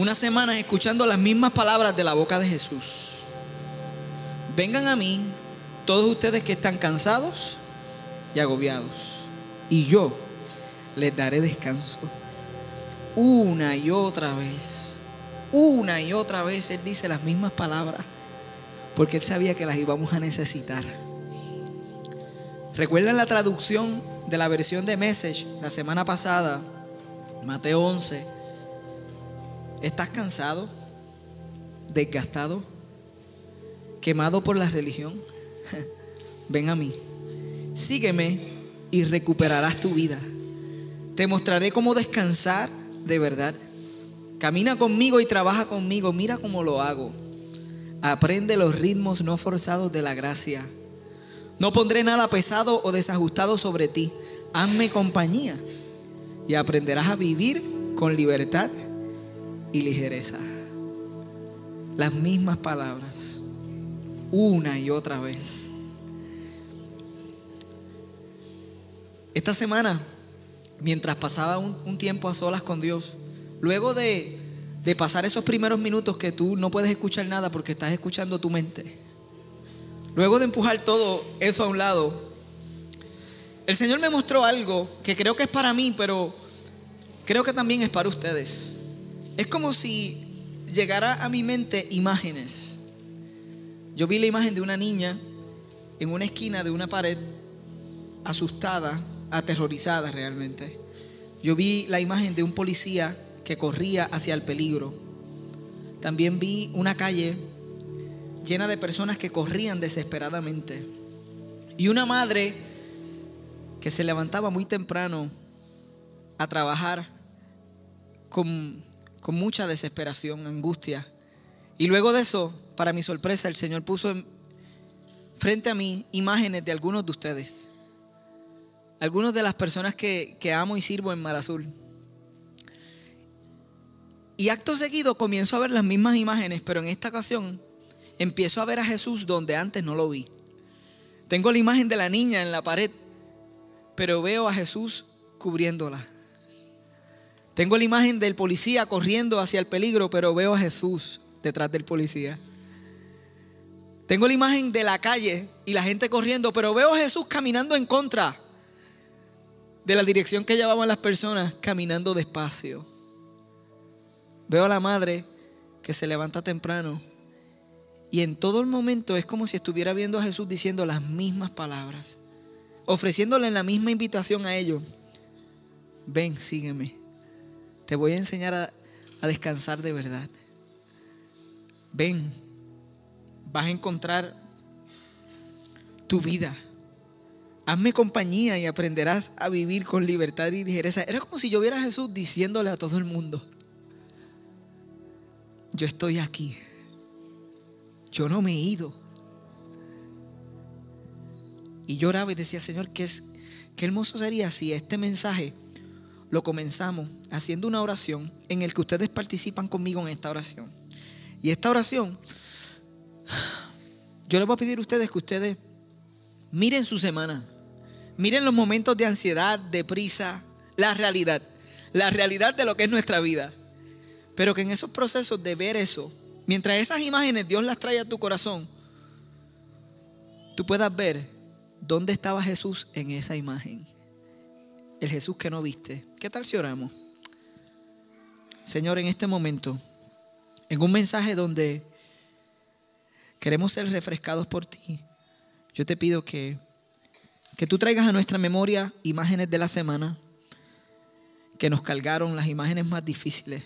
unas semanas escuchando las mismas palabras de la boca de Jesús. Vengan a mí todos ustedes que están cansados y agobiados, y yo les daré descanso. Una y otra vez, una y otra vez Él dice las mismas palabras, porque Él sabía que las íbamos a necesitar. ¿Recuerdan la traducción de la versión de Message la semana pasada? Mateo 11. ¿Estás cansado? ¿Desgastado? ¿Quemado por la religión? Ven a mí. Sígueme y recuperarás tu vida. Te mostraré cómo descansar de verdad. Camina conmigo y trabaja conmigo. Mira cómo lo hago. Aprende los ritmos no forzados de la gracia. No pondré nada pesado o desajustado sobre ti. Hazme compañía y aprenderás a vivir con libertad y ligereza. Las mismas palabras, una y otra vez. Esta semana, mientras pasaba un, tiempo a solas con Dios, luego de, de pasar esos primeros minutos que tú no puedes escuchar nada porque estás escuchando tu mente, luego de empujar todo eso a un lado, el Señor me mostró algo que creo que es para mí, pero creo que también es para ustedes. Es como si llegara a mi mente imágenes. Yo vi la imagen de una niña en una esquina de una pared, asustada, aterrorizada realmente. Yo vi la imagen de un policía que corría hacia el peligro. También vi una calle llena de personas que corrían desesperadamente. Y una madre que se levantaba muy temprano a trabajar con, con mucha desesperación, angustia. Y luego de eso, para mi sorpresa, el Señor puso frente a mí imágenes de algunos de ustedes. Algunos de las personas que, que amo y sirvo en Mar Azul. Y acto seguido comienzo a ver las mismas imágenes, pero en esta ocasión empiezo a ver a Jesús donde antes no lo vi. Tengo la imagen de la niña en la pared, pero veo a Jesús cubriéndola. Tengo la imagen del policía corriendo hacia el peligro, pero veo a Jesús detrás del policía. Tengo la imagen de la calle y la gente corriendo, pero veo a Jesús caminando en contra de la dirección que llevaban las personas, caminando despacio. Veo a la madre que se levanta temprano y en todo el momento es como si estuviera viendo a Jesús diciendo las mismas palabras, ofreciéndole la misma invitación a ellos. Ven, sígueme. Te voy a enseñar a, a descansar de verdad. Ven, vas a encontrar tu vida. Hazme compañía y aprenderás a vivir con libertad y ligereza. Era como si yo viera a Jesús diciéndole a todo el mundo, yo estoy aquí. Yo no me he ido. Y lloraba y decía, Señor, qué, es, qué hermoso sería si este mensaje lo comenzamos haciendo una oración en el que ustedes participan conmigo en esta oración. Y esta oración, yo les voy a pedir a ustedes que ustedes miren su semana, miren los momentos de ansiedad, de prisa, la realidad, la realidad de lo que es nuestra vida. Pero que en esos procesos de ver eso, mientras esas imágenes Dios las trae a tu corazón, tú puedas ver dónde estaba Jesús en esa imagen. El Jesús que no viste. ¿Qué tal si oramos? Señor, en este momento, en un mensaje donde queremos ser refrescados por ti, yo te pido que, que tú traigas a nuestra memoria imágenes de la semana que nos cargaron las imágenes más difíciles.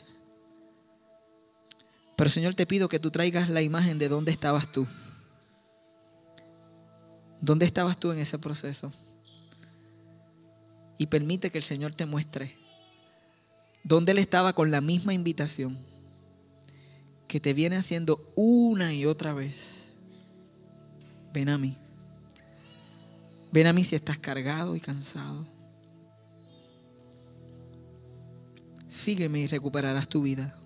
Pero Señor, te pido que tú traigas la imagen de dónde estabas tú. ¿Dónde estabas tú en ese proceso? Y permite que el Señor te muestre dónde Él estaba con la misma invitación que te viene haciendo una y otra vez. Ven a mí. Ven a mí si estás cargado y cansado. Sígueme y recuperarás tu vida.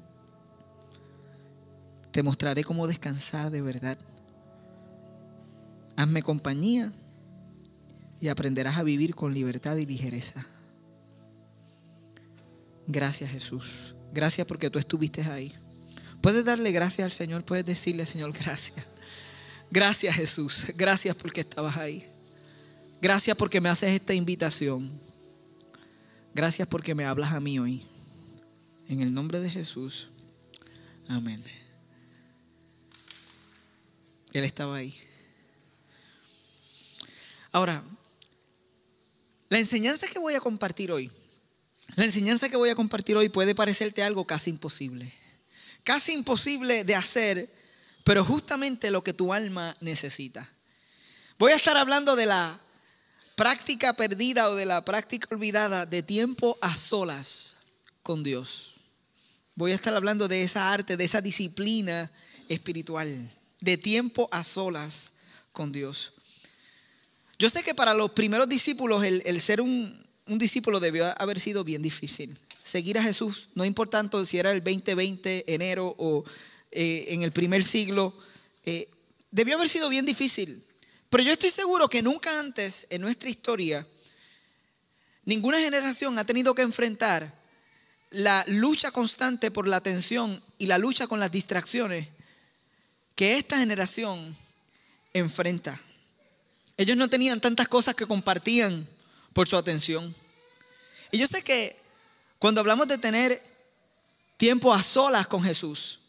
Te mostraré cómo descansar de verdad. Hazme compañía y aprenderás a vivir con libertad y ligereza. Gracias Jesús. Gracias porque tú estuviste ahí. Puedes darle gracias al Señor, puedes decirle, Señor, gracias. Gracias Jesús. Gracias porque estabas ahí. Gracias porque me haces esta invitación. Gracias porque me hablas a mí hoy. En el nombre de Jesús. Amén. Él estaba ahí. Ahora, la enseñanza que voy a compartir hoy, la enseñanza que voy a compartir hoy puede parecerte algo casi imposible. Casi imposible de hacer, pero justamente lo que tu alma necesita. Voy a estar hablando de la práctica perdida o de la práctica olvidada de tiempo a solas con Dios. Voy a estar hablando de esa arte, de esa disciplina espiritual, de tiempo a solas con Dios. Yo sé que para los primeros discípulos el, ser un, discípulo debió haber sido bien difícil. Seguir a Jesús, no importando si era el 2020, enero o eh, en el primer siglo, eh, debió haber sido bien difícil. Pero yo estoy seguro que nunca antes en nuestra historia ninguna generación ha tenido que enfrentar la lucha constante por la atención y la lucha con las distracciones que esta generación enfrenta. Ellos no tenían tantas cosas que compartían por su atención. Y yo sé que cuando hablamos de tener tiempo a solas con Jesús,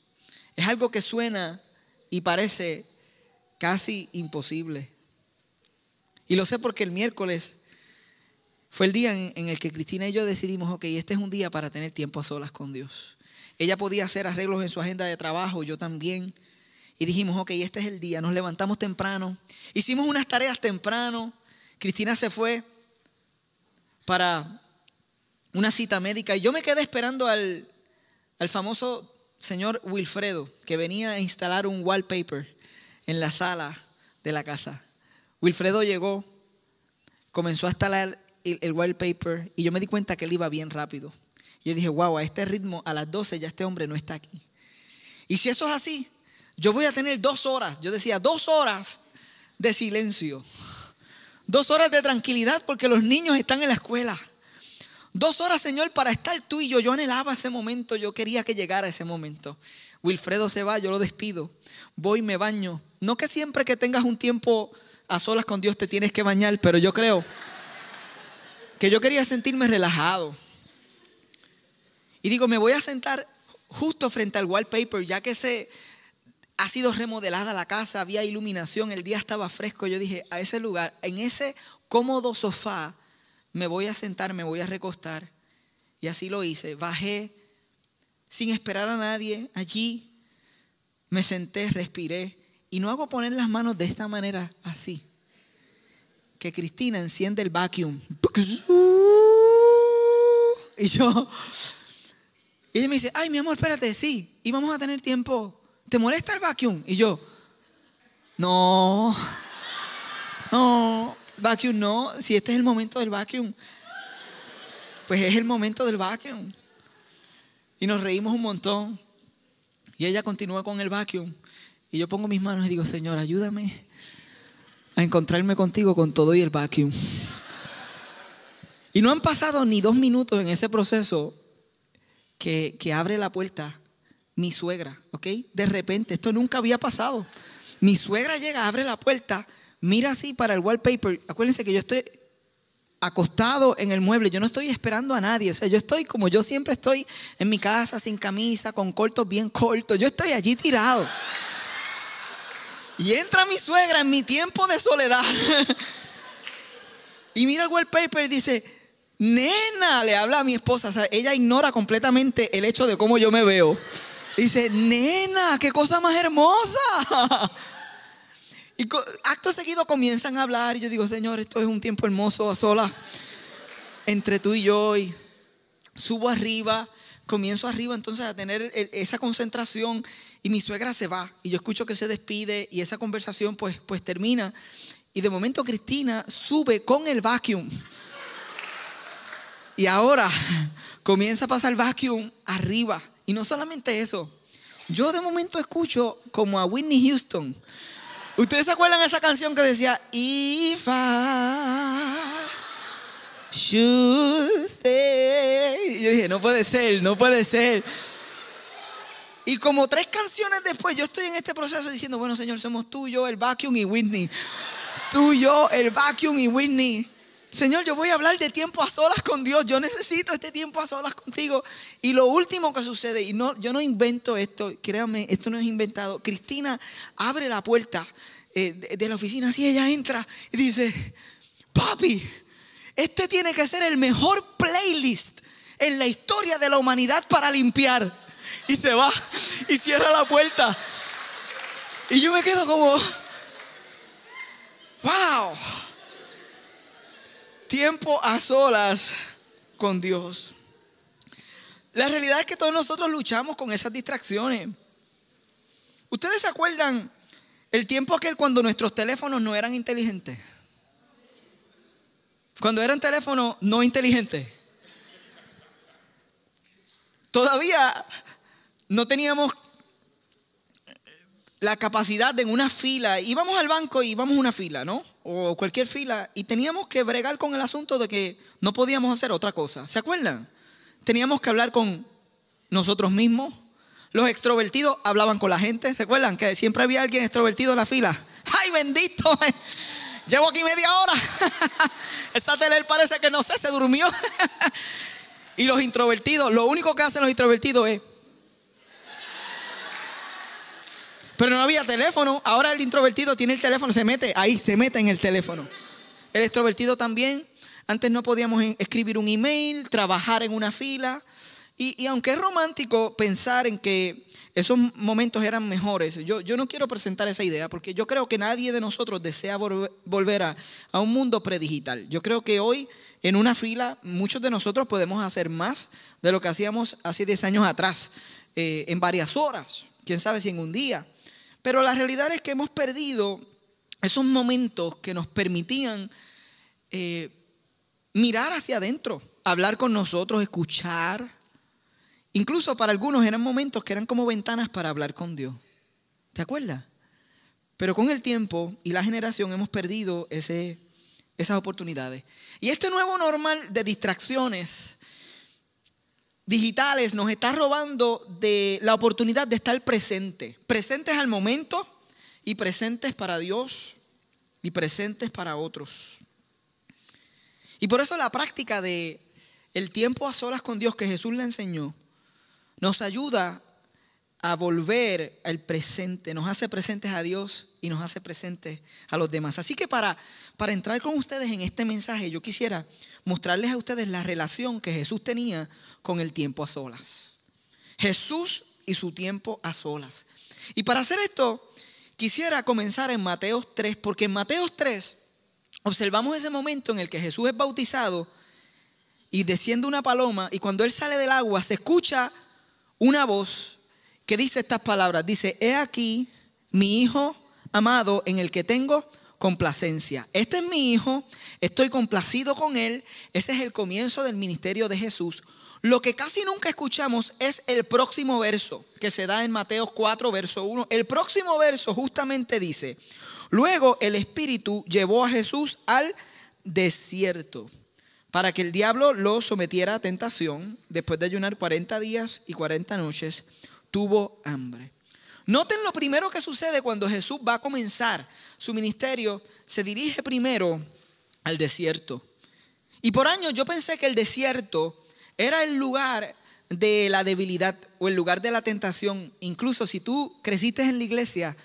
es algo que suena y parece casi imposible. Y lo sé porque el miércoles fue el día en, el que Cristina y yo decidimos, ok, este es un día para tener tiempo a solas con Dios. Ella podía hacer arreglos en su agenda de trabajo, yo también. Y dijimos, ok, este es el día. Nos levantamos temprano. Hicimos unas tareas temprano. Cristina se fue para una cita médica y yo me quedé esperando al, al famoso señor Wilfredo que venía a instalar un wallpaper en la sala de la casa. Wilfredo llegó, comenzó a instalar el, wallpaper y yo me di cuenta que él iba bien rápido. Yo dije, wow, a este ritmo, a las 12 ya este hombre no está aquí. Y si eso es así, yo voy a tener dos horas, yo decía, dos horas de silencio. Dos horas de tranquilidad porque los niños están en la escuela. Dos horas, Señor, para estar tú y yo. Yo anhelaba ese momento, yo quería que llegara ese momento. Wilfredo se va, yo lo despido. Voy, me baño. No que siempre que tengas un tiempo a solas con Dios te tienes que bañar, pero yo creo que yo quería sentirme relajado. Y digo, me voy a sentar justo frente al wallpaper, ya que se ha sido remodelada la casa, había iluminación, el día estaba fresco. Yo dije, a ese lugar, en ese cómodo sofá, me voy a sentar, me voy a recostar. Y así lo hice. Bajé sin esperar a nadie allí. Me senté, respiré. Y no hago poner las manos de esta manera, así. Que Cristina enciende el vacuum. Y yo, y ella me dice, ay, mi amor, espérate, sí, y vamos a tener tiempo ¿te molesta el vacuum? Y yo, no, no, vacuum no, si este es el momento del vacuum, pues es el momento del vacuum. Y nos reímos un montón. Y ella continúa con el vacuum. Y yo pongo mis manos y digo, Señor, ayúdame a encontrarme contigo con todo y el vacuum. Y no han pasado ni dos minutos en ese proceso que, que abre la puerta mi suegra, ¿ok? De repente, esto nunca había pasado. Mi suegra llega, abre la puerta, mira así para el wallpaper. Acuérdense que yo estoy acostado en el mueble, yo no estoy esperando a nadie, o sea, yo estoy como yo siempre estoy en mi casa sin camisa, con cortos bien cortos, yo estoy allí tirado. Y entra mi suegra en mi tiempo de soledad. y mira el wallpaper y dice, nena, le habla a mi esposa, o sea, ella ignora completamente el hecho de cómo yo me veo. Dice, nena, qué cosa más hermosa. Y acto seguido comienzan a hablar y yo digo, Señor, esto es un tiempo hermoso a solas entre tú y yo. Y subo arriba, comienzo arriba entonces a tener esa concentración y mi suegra se va y yo escucho que se despide y esa conversación pues, pues termina y de momento Cristina sube con el vacuum. Y ahora comienza a pasar vacuum arriba. Y no solamente eso, yo de momento escucho como a Whitney Houston. ¿Ustedes se acuerdan de esa canción que decía, If I should stay? Y yo dije, no puede ser, no puede ser. Y como tres canciones después, yo estoy en este proceso diciendo, bueno, Señor, somos tú, yo, el vacuum y Whitney. Tú, yo, el vacuum y Whitney. Señor, yo voy a hablar de tiempo a solas con Dios. Yo necesito este tiempo a solas contigo. Y lo último que sucede, y no, yo no invento esto, créanme, esto no es inventado. Cristina abre la puerta eh, de, la oficina, así ella entra y dice, papi, este tiene que ser el mejor playlist en la historia de la humanidad para limpiar. Y se va y cierra la puerta. Y yo me quedo como, wow tiempo a solas con Dios. La realidad es que todos nosotros luchamos con esas distracciones. ¿Ustedes se acuerdan el tiempo aquel cuando nuestros teléfonos no eran inteligentes? Cuando eran teléfonos no inteligentes. Todavía no teníamos la capacidad de en una fila, íbamos al banco y íbamos a una fila, ¿no? O cualquier fila, y teníamos que bregar con el asunto de que no podíamos hacer otra cosa. ¿Se acuerdan? Teníamos que hablar con nosotros mismos. Los extrovertidos hablaban con la gente. ¿Recuerdan que siempre había alguien extrovertido en la fila? ¡Ay, bendito! Llevo aquí media hora. Esa tele parece que no sé, se durmió. y los introvertidos, lo único que hacen los introvertidos es Pero no había teléfono. Ahora el introvertido tiene el teléfono, se mete ahí, se mete en el teléfono. El extrovertido también. Antes no podíamos escribir un email, trabajar en una fila. Y, aunque es romántico pensar en que esos momentos eran mejores, yo, yo no quiero presentar esa idea porque yo creo que nadie de nosotros desea volver a, a un mundo predigital. Yo creo que hoy en una fila muchos de nosotros podemos hacer más de lo que hacíamos hace 10 años atrás, eh, en varias horas, quién sabe si en un día. Pero la realidad es que hemos perdido esos momentos que nos permitían eh, mirar hacia adentro, hablar con nosotros, escuchar. Incluso para algunos eran momentos que eran como ventanas para hablar con Dios. ¿Te acuerdas? Pero con el tiempo y la generación hemos perdido ese, esas oportunidades. Y este nuevo normal de distracciones digitales nos está robando de la oportunidad de estar presente, presentes al momento y presentes para Dios y presentes para otros. Y por eso la práctica de el tiempo a solas con Dios que Jesús le enseñó nos ayuda a volver al presente, nos hace presentes a Dios y nos hace presentes a los demás. Así que para, para entrar con ustedes en este mensaje, yo quisiera mostrarles a ustedes la relación que Jesús tenía con el tiempo a solas. Jesús y su tiempo a solas. Y para hacer esto, quisiera comenzar en Mateo 3, porque en Mateo 3 observamos ese momento en el que Jesús es bautizado y desciende una paloma y cuando él sale del agua se escucha una voz que dice estas palabras. Dice, he aquí mi hijo amado en el que tengo complacencia. Este es mi hijo, estoy complacido con él. Ese es el comienzo del ministerio de Jesús. Lo que casi nunca escuchamos es el próximo verso que se da en Mateo 4, verso 1. El próximo verso justamente dice, luego el Espíritu llevó a Jesús al desierto para que el diablo lo sometiera a tentación. Después de ayunar 40 días y 40 noches, tuvo hambre. Noten lo primero que sucede cuando Jesús va a comenzar su ministerio, se dirige primero al desierto. Y por años yo pensé que el desierto era el lugar de la debilidad o el lugar de la tentación. Incluso si tú creciste en la iglesia,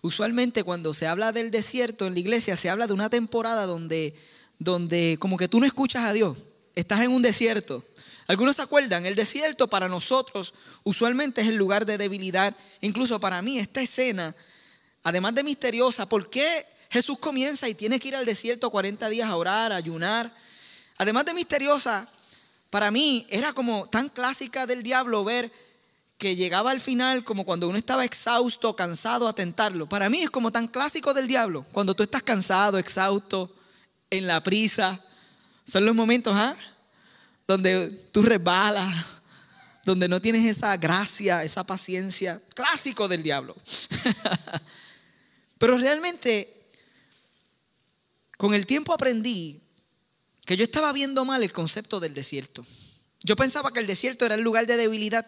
usualmente cuando se habla del desierto en la iglesia, se habla de una temporada donde, donde como que tú no escuchas a Dios, estás en un desierto. Algunos se acuerdan, el desierto para nosotros usualmente es el lugar de debilidad. Incluso para mí esta escena, además de misteriosa, ¿por qué Jesús comienza y tiene que ir al desierto 40 días a orar, a ayunar? Además de misteriosa, para mí era como tan clásica del diablo ver que llegaba al final como cuando uno estaba exhausto, cansado a tentarlo. Para mí es como tan clásico del diablo. Cuando tú estás cansado, exhausto, en la prisa. Son los momentos, ¿ah? Donde tú resbalas, donde no tienes esa gracia, esa paciencia. Clásico del diablo. Pero realmente, con el tiempo aprendí que yo estaba viendo mal el concepto del desierto. Yo pensaba que el desierto era el lugar de debilidad.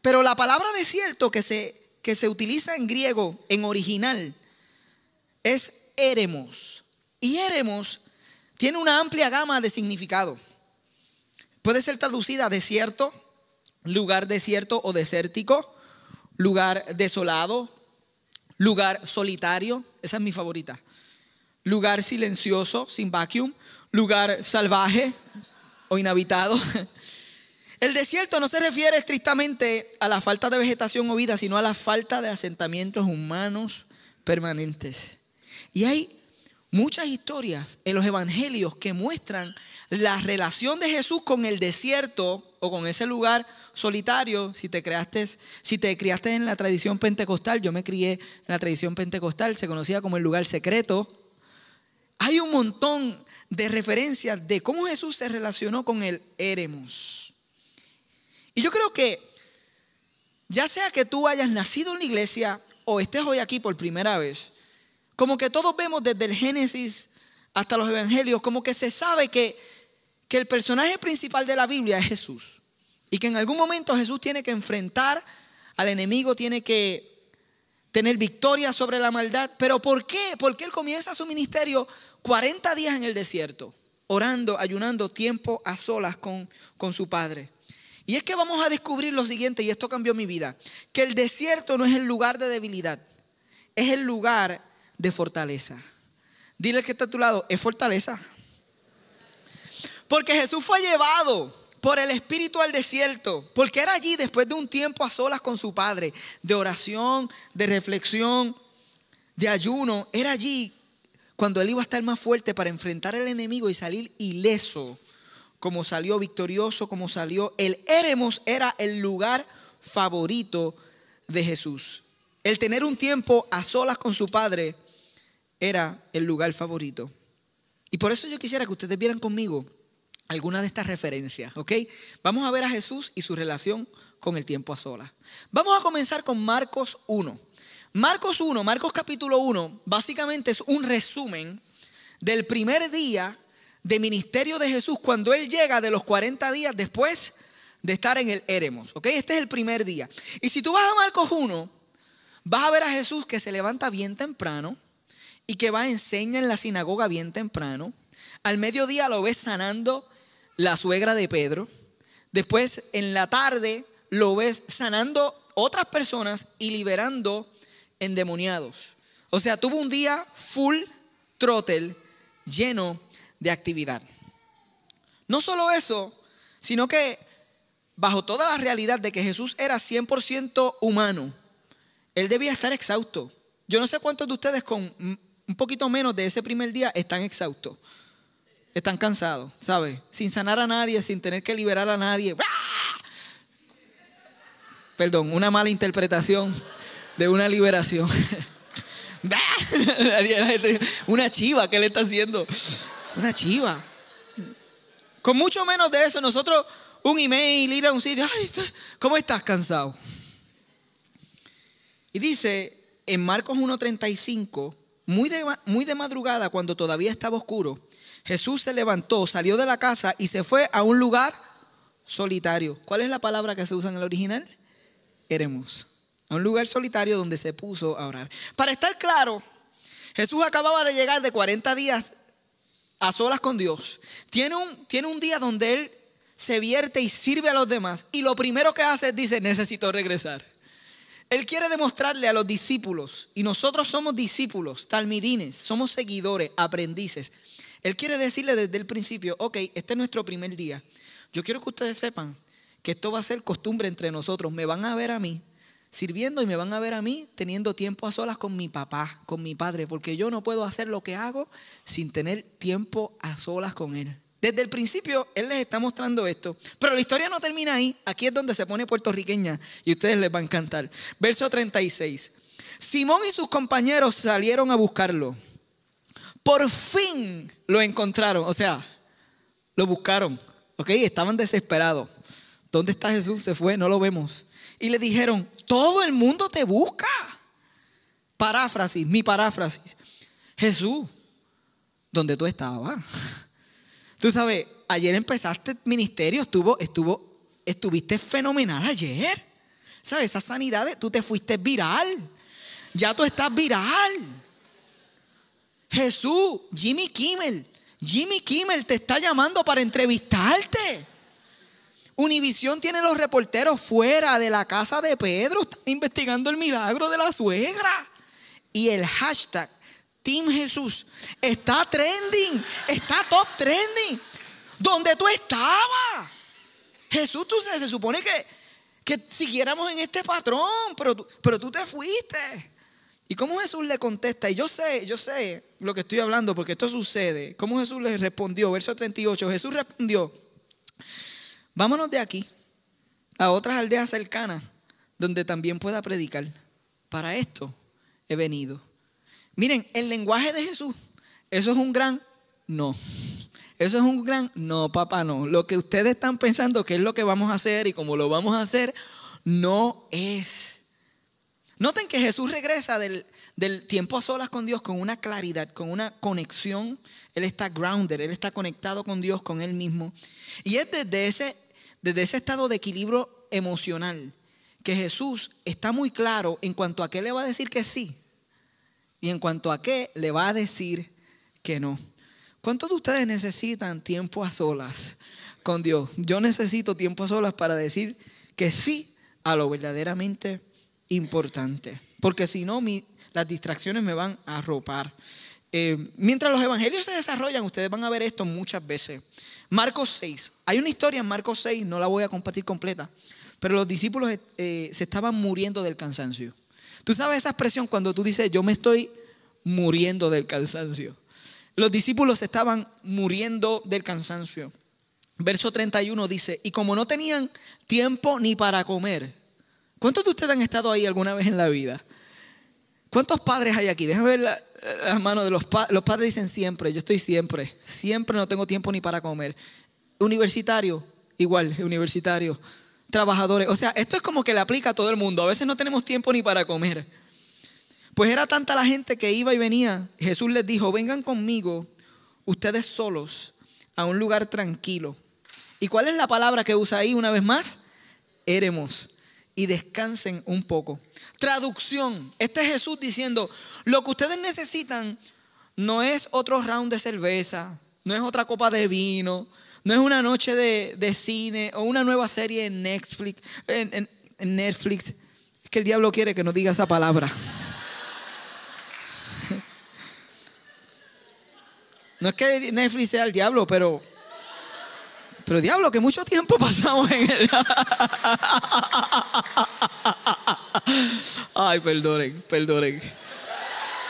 Pero la palabra desierto que se, que se utiliza en griego, en original, es eremos. Y eremos tiene una amplia gama de significado. Puede ser traducida desierto, lugar desierto o desértico, lugar desolado, lugar solitario, esa es mi favorita, lugar silencioso, sin vacuum, lugar salvaje o inhabitado, El desierto no se refiere estrictamente a la falta de vegetación o vida, sino a la falta de asentamientos humanos permanentes. Y hay muchas historias en los evangelios que muestran la relación de Jesús con el desierto o con ese lugar solitario. Si te creaste, si te criaste en la tradición pentecostal, yo me crié en la tradición pentecostal, se conocía como el lugar secreto. Hay un montón de referencias de cómo Jesús se relacionó con el Eremos. Y yo creo que ya sea que tú hayas nacido en la iglesia o estés hoy aquí por primera vez, como que todos vemos desde el Génesis hasta los Evangelios, como que se sabe que, que el personaje principal de la Biblia es Jesús. Y que en algún momento Jesús tiene que enfrentar al enemigo, tiene que tener victoria sobre la maldad. Pero ¿por qué? Porque él comienza su ministerio 40 días en el desierto, orando, ayunando, tiempo a solas con, con su Padre. Y es que vamos a descubrir lo siguiente, y esto cambió mi vida, que el desierto no es el lugar de debilidad, es el lugar de fortaleza. Dile que está a tu lado, es fortaleza. Porque Jesús fue llevado por el Espíritu al desierto, porque era allí después de un tiempo a solas con su Padre, de oración, de reflexión, de ayuno, era allí cuando él iba a estar más fuerte para enfrentar al enemigo y salir ileso como salió victorioso, como salió. El Éremos era el lugar favorito de Jesús. El tener un tiempo a solas con su Padre era el lugar favorito. Y por eso yo quisiera que ustedes vieran conmigo alguna de estas referencias, ¿ok? Vamos a ver a Jesús y su relación con el tiempo a solas. Vamos a comenzar con Marcos 1. Marcos 1, Marcos capítulo 1, básicamente es un resumen del primer día de ministerio de Jesús cuando Él llega de los 40 días después de estar en el Éremos. ¿Ok? Este es el primer día. Y si tú vas a Marcos 1, vas a ver a Jesús que se levanta bien temprano y que va a enseñar en la sinagoga bien temprano. Al mediodía lo ves sanando la suegra de Pedro. Después en la tarde lo ves sanando otras personas y liberando endemoniados. O sea, tuvo un día full throttle lleno de actividad. No solo eso, sino que bajo toda la realidad de que Jesús era 100% humano, él debía estar exhausto. Yo no sé cuántos de ustedes con un poquito menos de ese primer día están exhaustos. Están cansados, ¿sabes? Sin sanar a nadie, sin tener que liberar a nadie. Perdón, una mala interpretación de una liberación. una chiva que le está haciendo. Una chiva. Con mucho menos de eso, nosotros un email, ir a un sitio, ay, ¿cómo estás cansado? Y dice en Marcos 1.35, muy de, muy de madrugada, cuando todavía estaba oscuro, Jesús se levantó, salió de la casa y se fue a un lugar solitario. ¿Cuál es la palabra que se usa en el original? Eremos. A un lugar solitario donde se puso a orar. Para estar claro, Jesús acababa de llegar de 40 días a solas con Dios, tiene un, tiene un día donde Él se vierte y sirve a los demás. Y lo primero que hace es dice, necesito regresar. Él quiere demostrarle a los discípulos, y nosotros somos discípulos, talmidines, somos seguidores, aprendices. Él quiere decirle desde el principio, ok, este es nuestro primer día. Yo quiero que ustedes sepan que esto va a ser costumbre entre nosotros. Me van a ver a mí sirviendo y me van a ver a mí teniendo tiempo a solas con mi papá, con mi padre, porque yo no puedo hacer lo que hago sin tener tiempo a solas con él. Desde el principio Él les está mostrando esto. Pero la historia no termina ahí. Aquí es donde se pone puertorriqueña y a ustedes les va a encantar. Verso 36. Simón y sus compañeros salieron a buscarlo. Por fin lo encontraron. O sea, lo buscaron. ¿Ok? Estaban desesperados. ¿Dónde está Jesús? Se fue, no lo vemos. Y le dijeron, todo el mundo te busca. Paráfrasis, mi paráfrasis. Jesús, ¿dónde tú estabas? Tú sabes, ayer empezaste ministerio, estuvo, estuvo, estuviste fenomenal ayer. ¿Sabes? Esas sanidades, tú te fuiste viral. Ya tú estás viral. Jesús, Jimmy Kimmel, Jimmy Kimmel te está llamando para entrevistarte. Univisión tiene los reporteros fuera de la casa de Pedro, están investigando el milagro de la suegra. Y el hashtag Team Jesús está trending, está top trending. ¿Dónde tú estabas? Jesús, tú sabes, se supone que, que siguiéramos en este patrón, pero, pero tú te fuiste. ¿Y cómo Jesús le contesta? Y yo sé, yo sé lo que estoy hablando porque esto sucede. ¿Cómo Jesús le respondió? Verso 38. Jesús respondió, vámonos de aquí a otras aldeas cercanas donde también pueda predicar. Para esto he venido. Miren, el lenguaje de Jesús, eso es un gran no. Eso es un gran no, papá, no. Lo que ustedes están pensando que es lo que vamos a hacer y cómo lo vamos a hacer, no es. Noten que Jesús regresa del, tiempo a solas con Dios con una claridad, con una conexión. Él está grounded, él está conectado con Dios, con él mismo. Y es desde ese, desde ese estado de equilibrio emocional que Jesús está muy claro en cuanto a qué le va a decir que sí y en cuanto a qué le va a decir que no. ¿Cuántos de ustedes necesitan tiempo a solas con Dios? Yo necesito tiempo a solas para decir que sí a lo verdaderamente importante. Porque si no, las distracciones me van a arropar. Eh, mientras los evangelios se desarrollan, ustedes van a ver esto muchas veces. Marcos 6. Hay una historia en Marcos 6, no la voy a compartir completa, pero los discípulos eh, se estaban muriendo del cansancio. Tú sabes esa expresión cuando tú dices, yo me estoy muriendo del cansancio. Los discípulos estaban muriendo del cansancio. Verso 31 dice, y como no tenían tiempo ni para comer, ¿Cuántos de ustedes han estado ahí alguna vez en la vida? ¿Cuántos padres hay aquí? Déjame ver las manos de los. Los padres dicen siempre, yo estoy siempre, siempre no tengo tiempo ni para comer. Universitario, igual, universitario. Trabajadores, o sea, esto es como que le aplica a todo el mundo. A veces no tenemos tiempo ni para comer. Pues era tanta la gente que iba y venía. Jesús les dijo, vengan conmigo, ustedes solos, a un lugar tranquilo. ¿Y cuál es la palabra que usa ahí una vez más? Éremos y descansen un poco. Traducción, este es Jesús diciendo, lo que ustedes necesitan no es otro round de cerveza, no es otra copa de vino, no es una noche de, cine o una nueva serie en Netflix, en, Netflix. Es que el diablo quiere que no diga esa palabra. No es que Netflix sea el diablo, pero pero diablo, que mucho tiempo pasamos en el... Ay, perdonen, perdonen.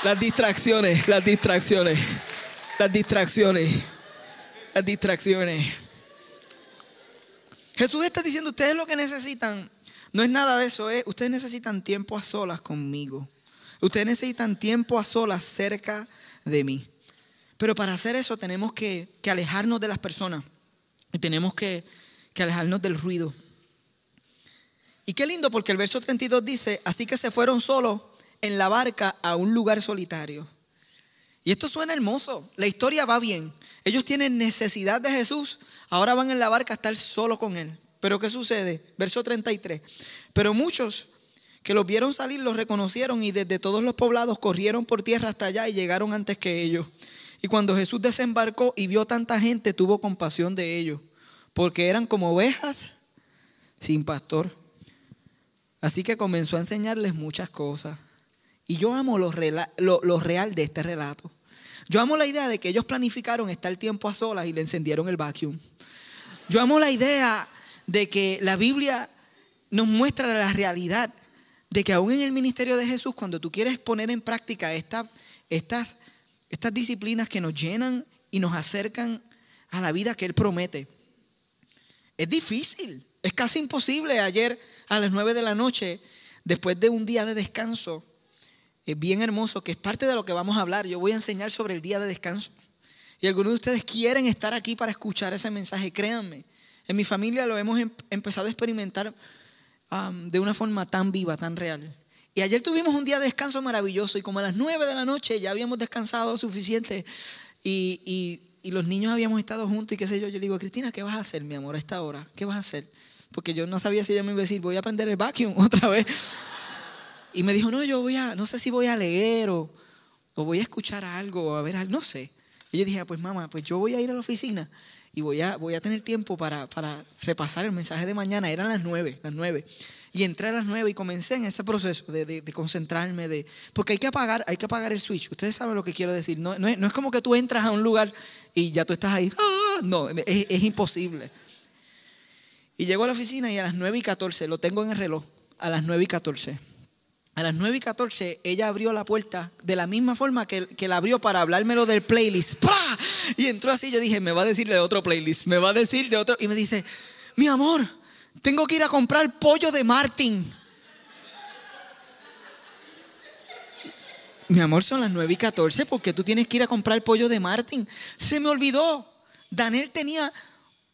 Las distracciones, las distracciones, las distracciones, las distracciones. Jesús está diciendo, ustedes lo que necesitan no es nada de eso, es, ustedes necesitan tiempo a solas conmigo. Ustedes necesitan tiempo a solas cerca de mí. Pero para hacer eso tenemos que, que alejarnos de las personas. Y tenemos que, alejarnos del ruido. Y qué lindo porque el verso 32 dice, así que se fueron solos en la barca a un lugar solitario. Y esto suena hermoso, la historia va bien. Ellos tienen necesidad de Jesús, ahora van en la barca a estar solo con Él. Pero ¿qué sucede? Verso 33. Pero muchos que los vieron salir los reconocieron y desde todos los poblados corrieron por tierra hasta allá y llegaron antes que ellos. Y cuando Jesús desembarcó y vio tanta gente, tuvo compasión de ellos, porque eran como ovejas sin pastor. Así que comenzó a enseñarles muchas cosas. Y yo amo lo, real de este relato. Yo amo la idea de que ellos planificaron estar tiempo a solas y le encendieron el vacuum. Yo amo la idea de que la Biblia nos muestra la realidad de que aún en el ministerio de Jesús, cuando tú quieres poner en práctica estas estas disciplinas que nos llenan y nos acercan a la vida que Él promete. Es difícil, es casi imposible. Ayer a las 9 de la noche, después de un día de descanso, es bien hermoso, que es parte de lo que vamos a hablar. Yo voy a enseñar sobre el día de descanso. Y algunos de ustedes quieren estar aquí para escuchar ese mensaje, créanme. En mi familia lo hemos em-, empezado a experimentar de una forma tan viva, tan real. Y ayer tuvimos un día de descanso maravilloso y como a las 9 de la noche ya habíamos descansado suficiente y, y, y, los niños habíamos estado juntos y qué sé yo, yo le digo, Cristina, ¿qué vas a hacer, mi amor, a esta hora? ¿Qué vas a hacer? Porque yo no sabía si ella me iba a decir, voy a aprender el vacuum otra vez. Y me dijo, no, yo voy a, no sé si voy a leer o, o voy a escuchar algo o a ver no sé. Y yo dije, ah, pues mamá, pues yo voy a ir a la oficina y voy a, voy a tener tiempo para, para repasar el mensaje de mañana. Eran las nueve, las nueve. Y entré a las nueve y comencé en ese proceso de, de, concentrarme, de, porque hay que, apagar, hay que apagar el switch. Ustedes saben lo que quiero decir. No, no, es, no es, como que tú entras a un lugar y ya tú estás ahí. ¡Ah! No, es, es, imposible. Y llego a la oficina y a las nueve y catorce, lo tengo en el reloj, a las nueve y catorce. A las nueve y catorce, ella abrió la puerta de la misma forma que, que la abrió para hablármelo del playlist. ¡Pra! Y entró así, yo dije, me va a decir de otro playlist, me va a decir de otro. Y me dice, mi amor, tengo que ir a comprar pollo de Martín. Mi amor, son las 9 y 14 porque tú tienes que ir a comprar pollo de Martín. Se me olvidó. Daniel tenía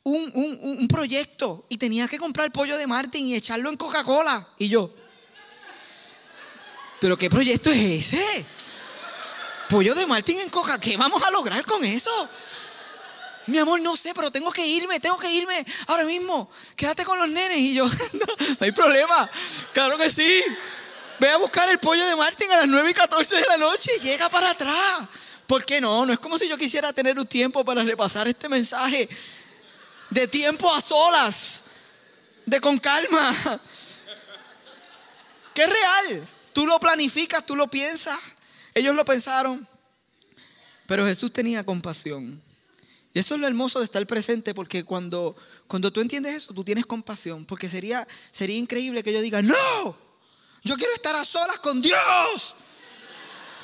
un, un, un, proyecto y tenía que comprar pollo de Martín y echarlo en Coca-Cola. Y yo, ¿pero qué proyecto es ese? Pollo de Martín en Coca, ¿qué vamos a lograr con eso? Mi amor, no sé, pero tengo que irme, tengo que irme ahora mismo. Quédate con los nenes. Y yo, no, hay problema. Claro que sí. Ve a buscar el pollo de Martín a las 9 y 14 de la noche y llega para atrás. ¿Por qué no? No es como si yo quisiera tener un tiempo para repasar este mensaje. De tiempo a solas. De con calma. Que es real. Tú lo planificas, tú lo piensas. Ellos lo pensaron. Pero Jesús tenía compasión. Y eso es lo hermoso de estar presente, porque cuando, cuando tú entiendes eso, tú tienes compasión. Porque sería, sería increíble que yo diga, no, yo quiero estar a solas con Dios.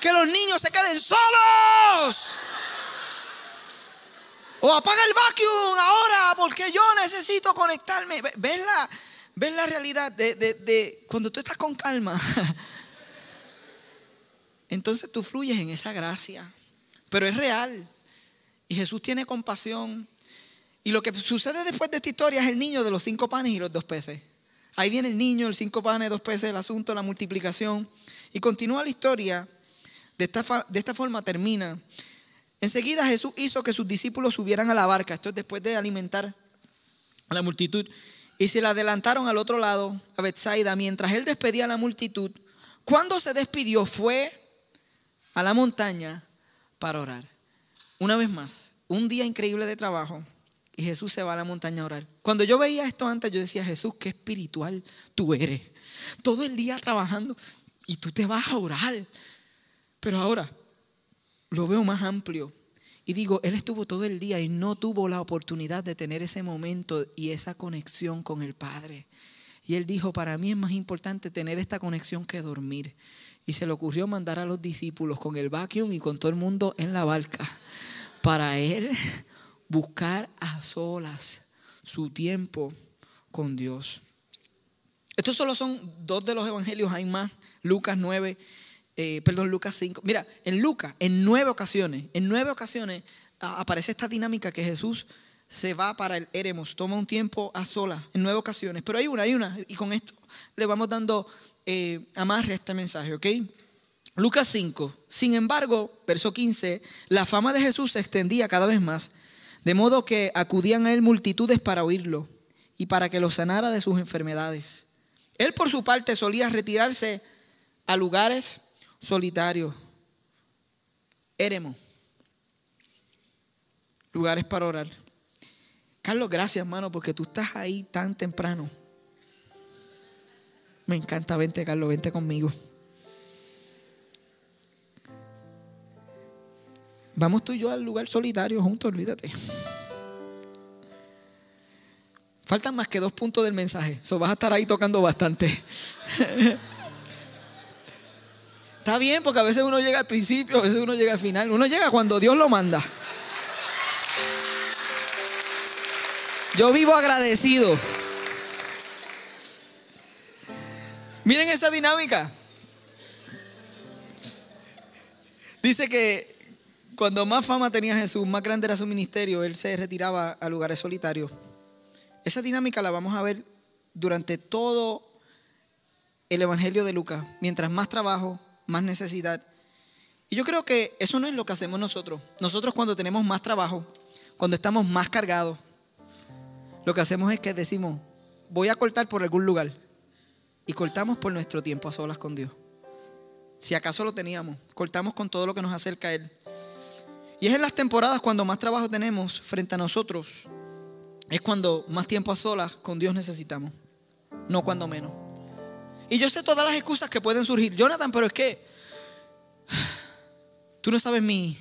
Que los niños se queden solos. O apaga el vacuum ahora, porque yo necesito conectarme. ¿Ves la, ves la realidad de, de, de cuando tú estás con calma? Entonces tú fluyes en esa gracia. Pero es real. Y Jesús tiene compasión. Y lo que sucede después de esta historia es el niño de los cinco panes y los dos peces. Ahí viene el niño, el cinco panes, dos peces, el asunto, la multiplicación. Y continúa la historia. De esta, de esta forma termina. Enseguida Jesús hizo que sus discípulos subieran a la barca. Esto es después de alimentar a la multitud. Y se la adelantaron al otro lado, a Bethsaida, mientras él despedía a la multitud. Cuando se despidió fue a la montaña para orar. Una vez más, un día increíble de trabajo y Jesús se va a la montaña a orar. Cuando yo veía esto antes, yo decía, Jesús, qué espiritual tú eres. Todo el día trabajando y tú te vas a orar. Pero ahora lo veo más amplio. Y digo, Él estuvo todo el día y no tuvo la oportunidad de tener ese momento y esa conexión con el Padre. Y Él dijo, para mí es más importante tener esta conexión que dormir. Y se le ocurrió mandar a los discípulos con el vacuum y con todo el mundo en la barca para él buscar a solas su tiempo con Dios. Estos solo son dos de los evangelios, hay más. Lucas 9, eh, perdón, Lucas 5. Mira, en Lucas, en nueve ocasiones, en nueve ocasiones aparece esta dinámica que Jesús se va para el Eremos, toma un tiempo a solas, en nueve ocasiones. Pero hay una, hay una, y con esto le vamos dando eh, amarre a este mensaje, ¿ok? Lucas 5. Sin embargo, verso 15, la fama de Jesús se extendía cada vez más, de modo que acudían a él multitudes para oírlo y para que lo sanara de sus enfermedades. Él por su parte solía retirarse a lugares solitarios. Éremos. Lugares para orar. Carlos, gracias, hermano, porque tú estás ahí tan temprano. Me encanta, vente Carlos, vente conmigo. Vamos tú y yo al lugar solitario juntos, olvídate. Faltan más que dos puntos del mensaje. So vas a estar ahí tocando bastante. Está bien, porque a veces uno llega al principio, a veces uno llega al final. Uno llega cuando Dios lo manda. Yo vivo agradecido. Miren esa dinámica. Dice que cuando más fama tenía Jesús, más grande era su ministerio, él se retiraba a lugares solitarios. Esa dinámica la vamos a ver durante todo el Evangelio de Lucas. Mientras más trabajo, más necesidad. Y yo creo que eso no es lo que hacemos nosotros. Nosotros cuando tenemos más trabajo, cuando estamos más cargados, lo que hacemos es que decimos, voy a cortar por algún lugar. Y cortamos por nuestro tiempo a solas con Dios. Si acaso lo teníamos, cortamos con todo lo que nos acerca a Él. Y es en las temporadas cuando más trabajo tenemos frente a nosotros. Es cuando más tiempo a solas con Dios necesitamos. No cuando menos. Y yo sé todas las excusas que pueden surgir. Jonathan, pero es que tú no sabes mi,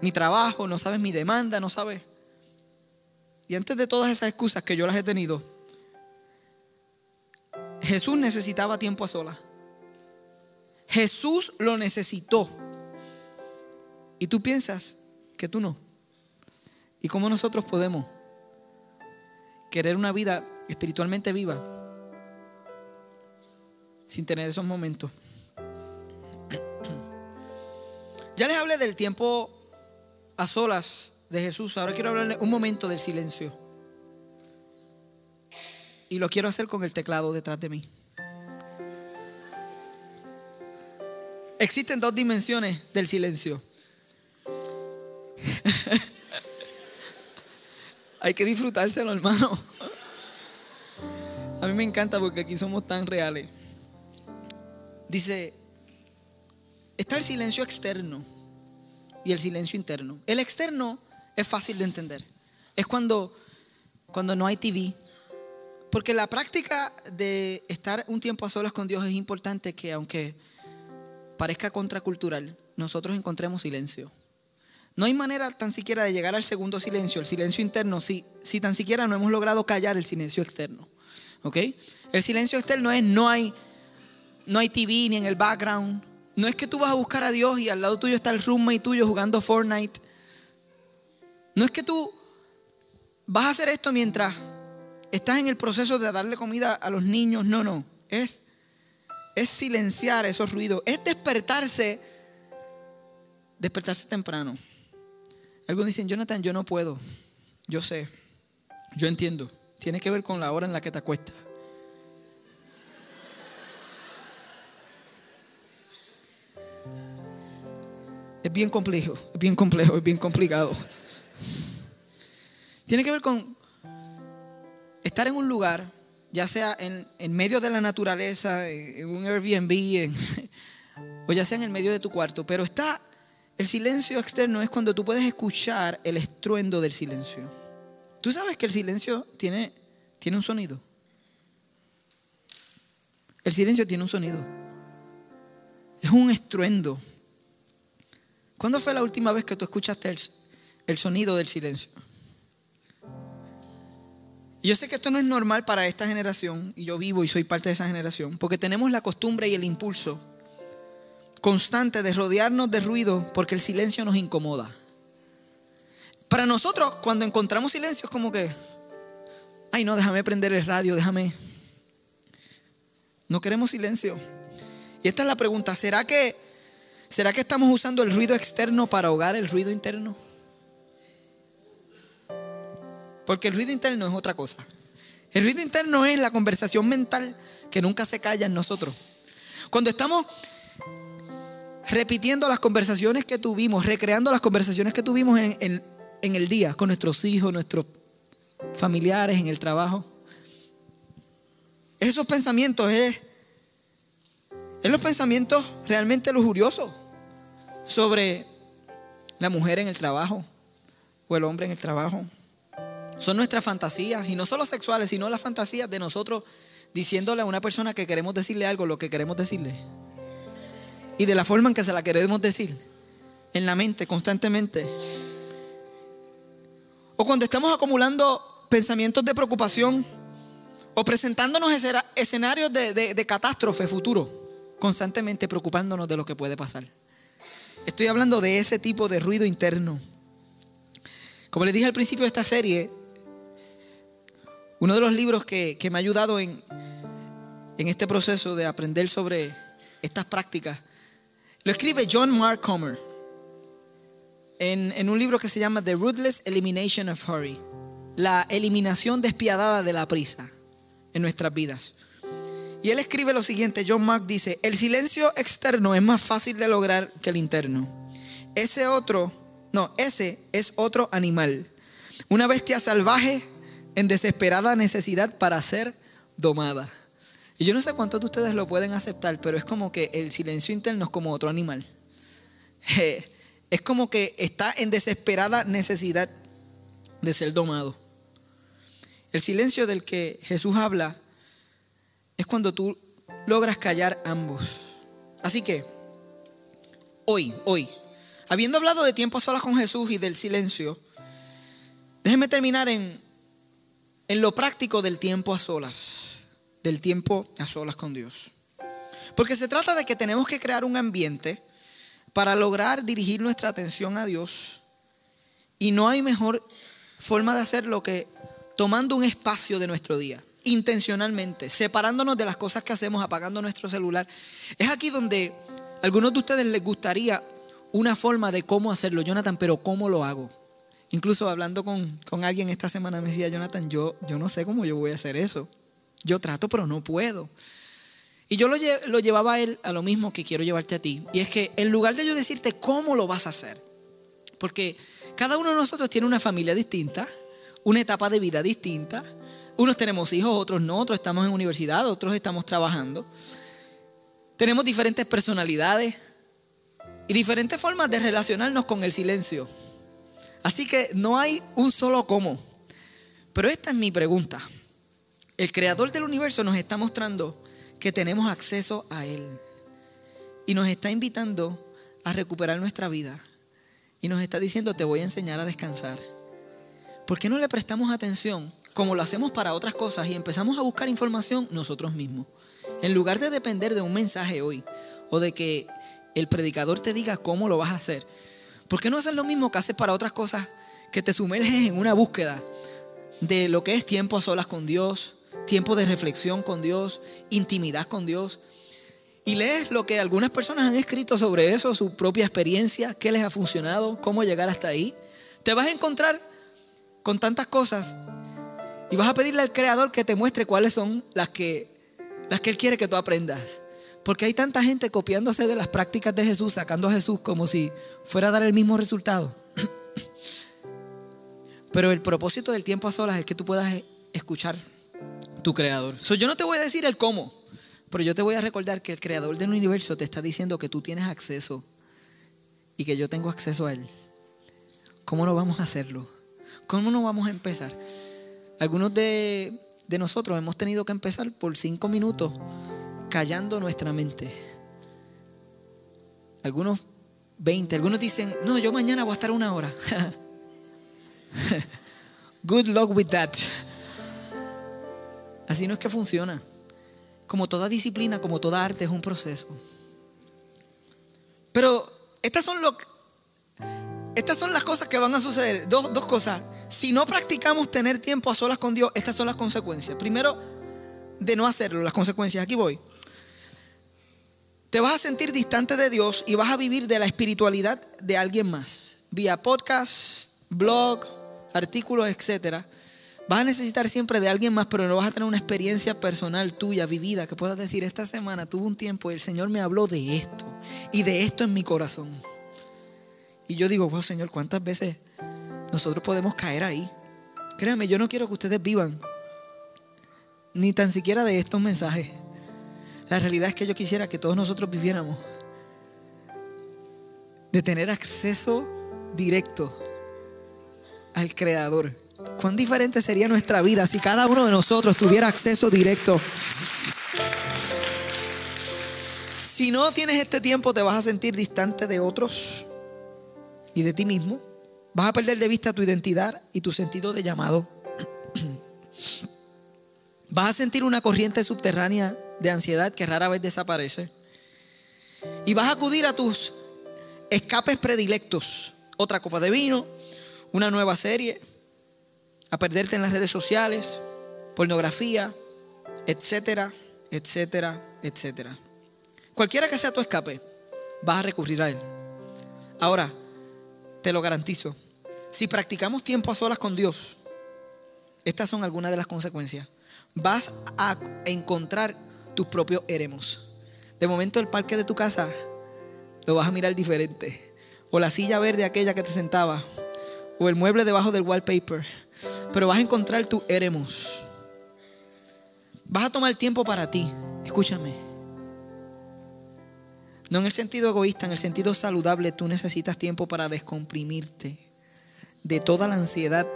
mi trabajo, no sabes mi demanda, no sabes. Y antes de todas esas excusas que yo las he tenido, Jesús necesitaba tiempo a solas. Jesús lo necesitó. Y tú piensas que tú no. ¿Y cómo nosotros podemos querer una vida espiritualmente viva sin tener esos momentos? Ya les hablé del tiempo a solas de Jesús. Ahora quiero hablarles un momento del silencio. Y lo quiero hacer con el teclado detrás de mí. Existen dos dimensiones del silencio. Hay que disfrutárselo, hermano. A mí me encanta porque aquí somos tan reales. Dice, está el silencio externo y el silencio interno. El externo es fácil de entender. Es cuando, cuando no hay TV. Porque la práctica de estar un tiempo a solas con Dios es importante que aunque parezca contracultural, nosotros encontremos silencio. No hay manera tan siquiera de llegar al segundo silencio, el silencio interno, si, si tan siquiera no hemos logrado callar el silencio externo. ¿Ok? El silencio externo es no hay, no hay TV ni en el background. No es que tú vas a buscar a Dios y al lado tuyo está el roommate tuyo jugando Fortnite. No es que tú vas a hacer esto mientras estás en el proceso de darle comida a los niños. No, no. Es es silenciar esos ruidos, es despertarse, despertarse temprano. Algunos dicen, Jonathan, yo no puedo. Yo sé, yo entiendo. Tiene que ver con la hora en la que te acuestas. Es bien complejo, es bien complejo, es bien complicado. Tiene que ver con estar en un lugar ya sea en, medio de la naturaleza, en un Airbnb, o ya sea en el medio de tu cuarto, pero está el silencio externo es cuando tú puedes escuchar el estruendo del silencio. Tú sabes que el silencio tiene, tiene un sonido. El silencio tiene un sonido. Es un estruendo. ¿Cuándo fue la última vez que tú escuchaste el sonido del silencio? Y yo sé que esto no es normal para esta generación, y yo vivo y soy parte de esa generación, porque tenemos la costumbre y el impulso constante de rodearnos de ruido porque el silencio nos incomoda. Para nosotros, cuando encontramos silencio, es como que, ay no, déjame prender el radio, déjame. No queremos silencio. Y esta es la pregunta, ¿será que, ¿será que estamos usando el ruido externo para ahogar el ruido interno? Porque el ruido interno es otra cosa. El ruido interno es la conversación mental que nunca se calla en nosotros. Cuando estamos repitiendo las conversaciones que tuvimos, recreando las conversaciones que tuvimos en, el día con nuestros hijos, nuestros familiares, en el trabajo. Esos pensamientos es, los pensamientos realmente lujuriosos sobre la mujer en el trabajo o el hombre en el trabajo. Son nuestras fantasías, y no solo sexuales, sino las fantasías de nosotros diciéndole a una persona que queremos decirle algo, lo que queremos decirle. Y de la forma en que se la queremos decir, en la mente, constantemente. O cuando estamos acumulando pensamientos de preocupación, o presentándonos escenarios de, de catástrofe futuro, constantemente preocupándonos de lo que puede pasar. Estoy hablando de ese tipo de ruido interno. Como les dije al principio de esta serie, Uno de los libros que, me ha ayudado en, en este proceso de aprender sobre estas prácticas, lo escribe John Mark Comer en, en un libro que se llama The Ruthless Elimination of Hurry, la eliminación despiadada de la prisa en nuestras vidas. Y él escribe lo siguiente, John Mark dice, el silencio externo es más fácil de lograr que el interno. Ese otro, no, ese es otro animal. Una bestia salvaje en desesperada necesidad para ser domada. Y yo no sé cuántos de ustedes lo pueden aceptar, pero es como que el silencio interno es como otro animal. Es como que está en desesperada necesidad de ser domado. El silencio del que Jesús habla es cuando tú logras callar ambos. Así que, hoy, hoy, habiendo hablado de tiempo a solas con Jesús y del silencio, déjenme terminar en, en lo práctico del tiempo a solas, del tiempo a solas con Dios. Porque se trata de que tenemos que crear un ambiente para lograr dirigir nuestra atención a Dios. Y no hay mejor forma de hacerlo que tomando un espacio de nuestro día intencionalmente, separándonos de las cosas que hacemos, apagando nuestro celular. Es aquí donde a algunos de ustedes les gustaría una forma de cómo hacerlo, Jonathan, pero ¿cómo lo hago? Incluso hablando con, alguien esta semana me decía, Jonathan, yo, yo no sé cómo yo voy a hacer eso. Yo trato, pero no puedo. Y yo lo, lo llevaba a él a lo mismo que quiero llevarte a ti. Y es que en lugar de yo decirte cómo lo vas a hacer, porque cada uno de nosotros tiene una familia distinta, una etapa de vida distinta, unos tenemos hijos, otros no, otros estamos en universidad, otros estamos trabajando. Tenemos diferentes personalidades y diferentes formas de relacionarnos con el silencio. Así que no hay un solo cómo. Pero esta es mi pregunta. El creador del universo nos está mostrando que tenemos acceso a Él. Y nos está invitando a recuperar nuestra vida. Y nos está diciendo, te voy a enseñar a descansar. ¿Por qué no le prestamos atención como lo hacemos para otras cosas y empezamos a buscar información nosotros mismos. En lugar de depender de un mensaje hoy o de que el predicador te diga cómo lo vas a hacer, ¿por qué no hacer lo mismo que haces para otras cosas que te sumerges en una búsqueda de lo que es tiempo a solas con Dios, tiempo de reflexión con Dios, intimidad con Dios? Y lees lo que algunas personas han escrito sobre eso, su propia experiencia, qué les ha funcionado, cómo llegar hasta ahí. Te vas a encontrar con tantas cosas y vas a pedirle al Creador que te muestre cuáles son las que, las que Él quiere que tú aprendas. Porque hay tanta gente copiándose de las prácticas de Jesús, sacando a Jesús como si fuera a dar el mismo resultado. Pero el propósito del tiempo a solas es que tú puedas escuchar tu creador. yo no te voy a decir el cómo, pero yo te voy a recordar que el creador del universo te está diciendo que tú tienes acceso y que yo tengo acceso a él. ¿Cómo no vamos a hacerlo? ¿Cómo no vamos a empezar? Algunos de, nosotros hemos tenido que empezar por cinco minutos callando nuestra mente. Algunos 20, algunos dicen, no, yo mañana voy a estar una hora. Good luck with that. Así no es que funciona. Como toda disciplina, como toda arte, es un proceso. Pero estas son, lo, estas son las cosas que van a suceder. Dos, dos cosas si no practicamos tener tiempo a solas con Dios, estas son las consecuencias. Primero, de no hacerlo, las consecuencias. Aquí voy. Te vas a sentir distante de Dios y vas a vivir de la espiritualidad de alguien más. Vía podcast, blog, artículos, etc. Vas a necesitar siempre de alguien más, pero no vas a tener una experiencia personal tuya, vivida, que puedas decir, esta semana tuve un tiempo y el Señor me habló de esto y de esto en mi corazón. Y yo digo, wow, Señor, ¿cuántas veces nosotros podemos caer ahí. Créanme, yo no quiero que ustedes vivan ni tan siquiera de estos mensajes. La realidad es que yo quisiera que todos nosotros viviéramos de tener acceso directo al Creador. ¿Cuán diferente sería nuestra vida si cada uno de nosotros tuviera acceso directo? Si no tienes este tiempo, te vas a sentir distante de otros y de ti mismo. Vas a perder de vista tu identidad y tu sentido de llamado. Vas a sentir una corriente subterránea de ansiedad que rara vez desaparece. Y vas a acudir a tus escapes predilectos. Otra copa de vino, una nueva serie, a perderte en las redes sociales, pornografía, etcétera, etcétera, etcétera. Cualquiera que sea tu escape, vas a recurrir a él. Ahora, te lo garantizo, si practicamos tiempo a solas con Dios, estas son algunas de las consecuencias. Vas a encontrar tus propios eremos. De momento el parque de tu casa lo vas a mirar diferente. O la silla verde aquella que te sentaba. O el mueble debajo del wallpaper. Pero vas a encontrar tu eremos. Vas a tomar tiempo para ti. Escúchame. No en el sentido egoísta, en el sentido saludable, tú necesitas tiempo para descomprimirte de toda la ansiedad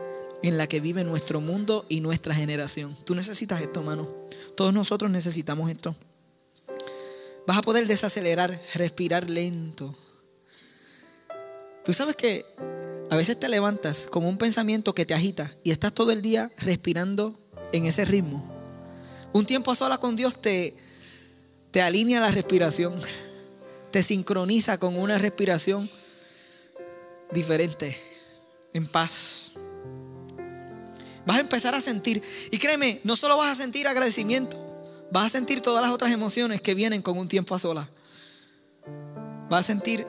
en la que vive nuestro mundo y nuestra generación. Tú necesitas esto, hermano. Todos nosotros necesitamos esto. Vas a poder desacelerar, respirar lento. Tú sabes que a veces te levantas con un pensamiento que te agita y estás todo el día respirando en ese ritmo. Un tiempo a sola con Dios te, te alinea la respiración, te sincroniza con una respiración diferente, en paz. Vas a empezar a sentir, y créeme, no solo vas a sentir agradecimiento, vas a sentir todas las otras emociones que vienen con un tiempo a sola. Vas a sentir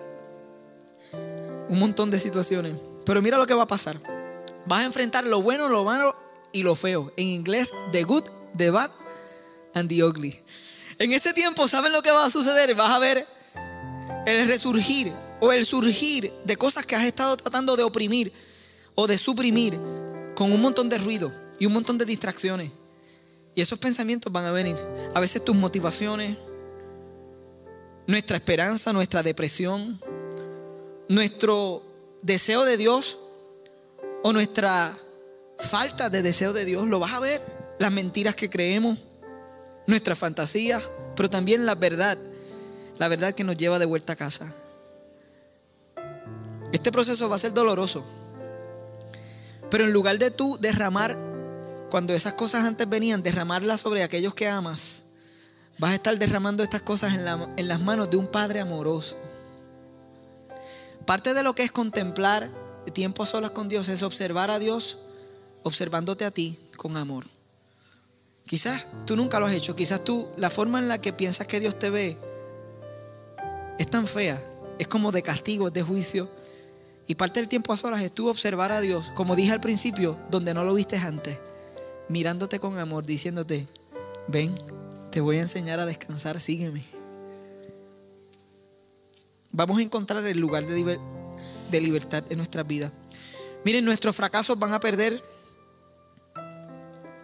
un montón de situaciones. Pero mira lo que va a pasar. Vas a enfrentar lo bueno, lo malo y lo feo. En inglés, the good, the bad and the ugly. En ese tiempo, ¿saben lo que va a suceder? Vas a ver el resurgir o el surgir de cosas que has estado tratando de oprimir o de suprimir con un montón de ruido y un montón de distracciones. Y esos pensamientos van a venir. A veces tus motivaciones, nuestra esperanza, nuestra depresión, nuestro deseo de Dios o nuestra falta de deseo de Dios, lo vas a ver. Las mentiras que creemos, nuestra fantasía, pero también la verdad, la verdad que nos lleva de vuelta a casa. Este proceso va a ser doloroso. Pero en lugar de tú derramar, cuando esas cosas antes venían, derramarlas sobre aquellos que amas, vas a estar derramando estas cosas en, las manos de un Padre amoroso. Parte de lo que es contemplar tiempo a solas con Dios es observar a Dios observándote a ti con amor. Quizás tú nunca lo has hecho, quizás tú, la forma en la que piensas que Dios te ve es tan fea, es como de castigo, es de juicio. Y parte del tiempo a solas es tú observar a Dios, como dije al principio, donde no lo viste antes, mirándote con amor, diciéndote, ven, te voy a enseñar a descansar, sígueme. Vamos a encontrar el lugar de, de libertad en nuestras vidas. Miren, nuestros fracasos van a perder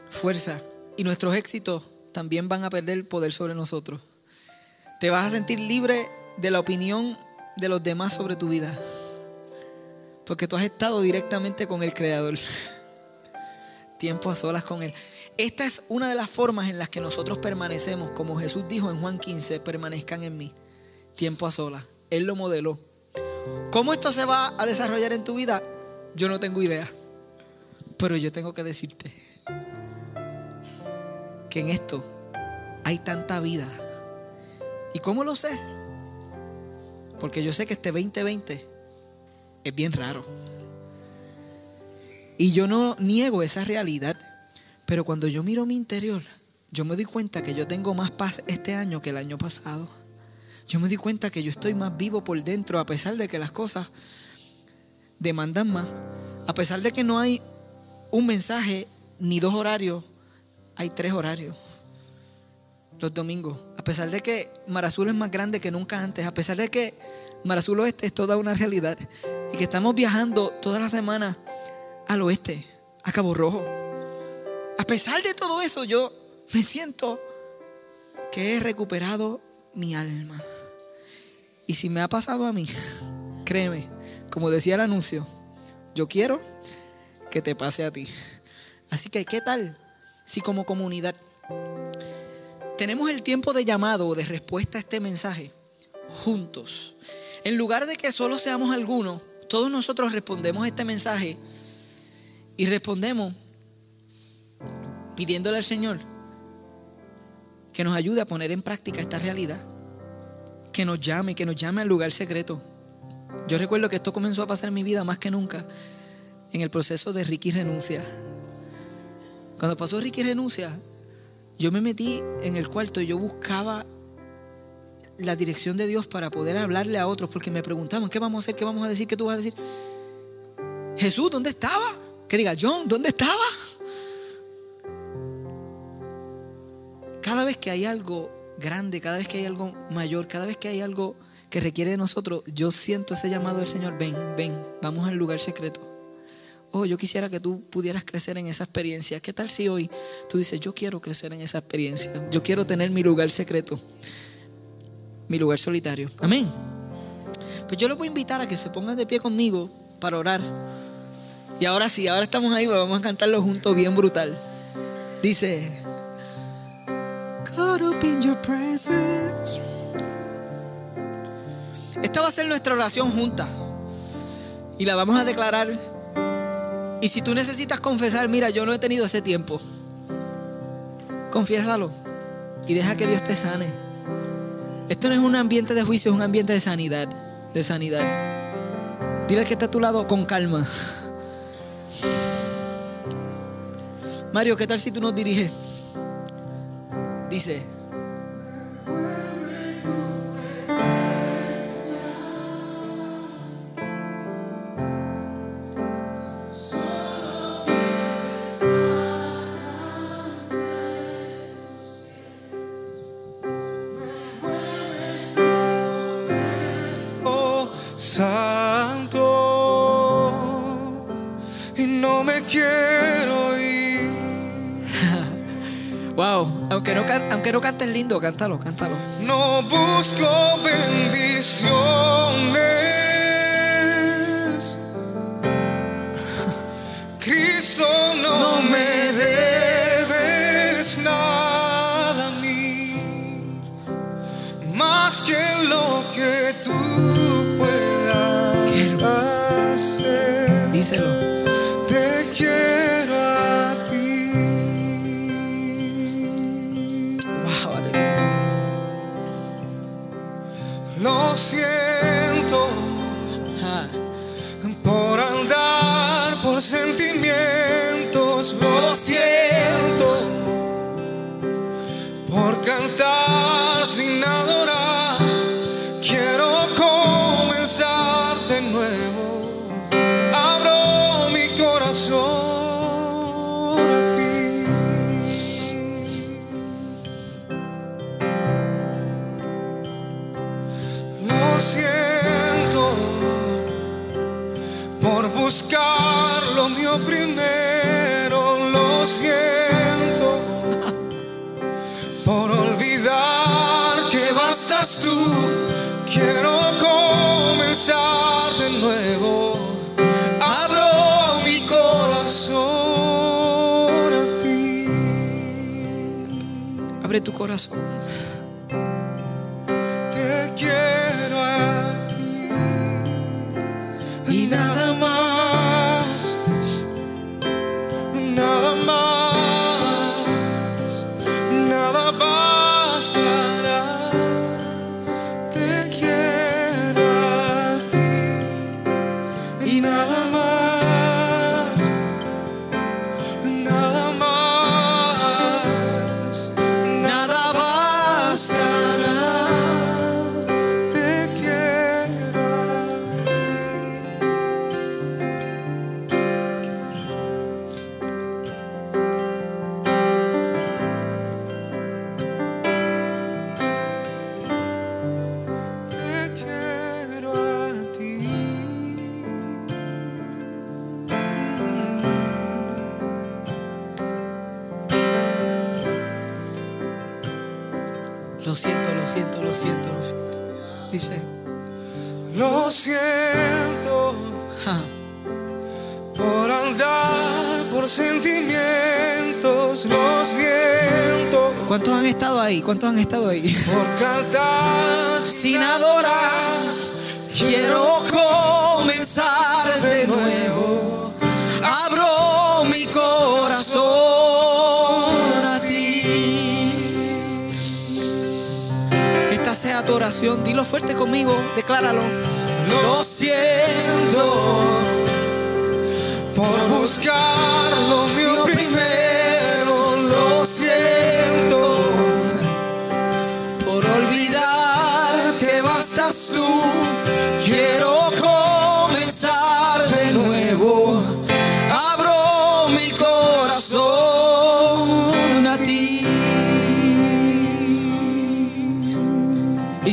fuerza y nuestros éxitos también van a perder poder sobre nosotros. Te vas a sentir libre de la opinión de los demás sobre tu vida. Porque tú has estado directamente con el Creador. Tiempo a solas con Él. Esta es una de las formas en las que nosotros permanecemos, como Jesús dijo en Juan 15, permanezcan en mí. Tiempo a solas. Él lo modeló. ¿Cómo esto se va a desarrollar en tu vida? Yo no tengo idea. Pero yo tengo que decirte que en esto hay tanta vida. ¿Y cómo lo sé? Porque yo sé que este 2020 es bien raro. Y yo no niego esa realidad, pero cuando yo miro mi interior, yo me doy cuenta que yo tengo más paz este año que el año pasado. Yo me doy cuenta que yo estoy más vivo por dentro, a pesar de que las cosas demandan más. A pesar de que no hay un mensaje ni dos horarios, hay tres horarios. Los domingos. A pesar de que Marazul es más grande que nunca antes. A pesar de que Marazul Oeste es toda una realidad y que estamos viajando toda la semana al oeste, a Cabo Rojo. A pesar de todo eso, yo me siento que he recuperado mi alma. Y si me ha pasado a mí, créeme, como decía el anuncio, yo quiero que te pase a ti. Así que, ¿qué tal si como comunidad tenemos el tiempo de llamado o de respuesta a este mensaje juntos? En lugar de que solo seamos algunos, todos nosotros respondemos este mensaje y respondemos pidiéndole al Señor que nos ayude a poner en práctica esta realidad. Que nos llame, que nos llame al lugar secreto. Yo recuerdo que esto comenzó a pasar en mi vida más que nunca en el proceso de Ricky renuncia. Cuando pasó Ricky renuncia, yo me metí en el cuarto y yo buscaba la dirección de Dios para poder hablarle a otros, porque me preguntaban, ¿qué vamos a hacer? ¿Qué vamos a decir? ¿Qué tú vas a decir? Jesús, ¿dónde estaba? Que diga, John, ¿dónde estaba? Cada vez que hay algo grande, cada vez que hay algo mayor, cada vez que hay algo que requiere de nosotros, yo siento ese llamado del Señor, ven, ven, vamos al lugar secreto. Oh, yo quisiera que tú pudieras crecer en esa experiencia. ¿Qué tal si hoy tú dices, yo quiero crecer en esa experiencia? Yo quiero tener mi lugar secreto, mi lugar solitario. Amén. Pues yo le voy a invitar a que se pongan de pie conmigo para orar. Y ahora sí, ahora estamos ahí, vamos a cantarlo juntos bien brutal. Dice, your presence. Esta va a ser nuestra oración junta. Y la vamos a declarar. Y si tú necesitas confesar, mira, yo no he tenido ese tiempo. Confiésalo. Y deja que Dios te sane. Esto no es un ambiente de juicio, es un ambiente de sanidad. De sanidad. Dile que está a tu lado con calma. Mario, ¿qué tal si tú nos diriges? Dice. Cántalo, cántalo. No busco bendiciones.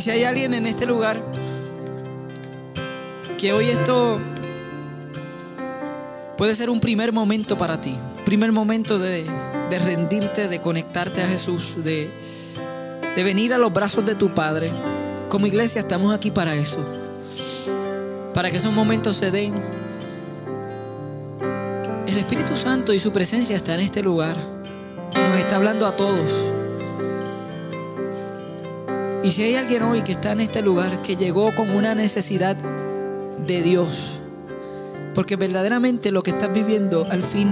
Si hay alguien en este lugar que hoy esto puede ser un primer momento para ti, primer momento de, de rendirte, de conectarte a Jesús, de, de venir a los brazos de tu Padre. Como iglesia estamos aquí para eso, para que esos momentos se den. El Espíritu Santo y su presencia está en este lugar. Nos está hablando a todos. Y si hay alguien hoy que está en este lugar, que llegó con una necesidad de Dios, porque verdaderamente lo que estás viviendo al fin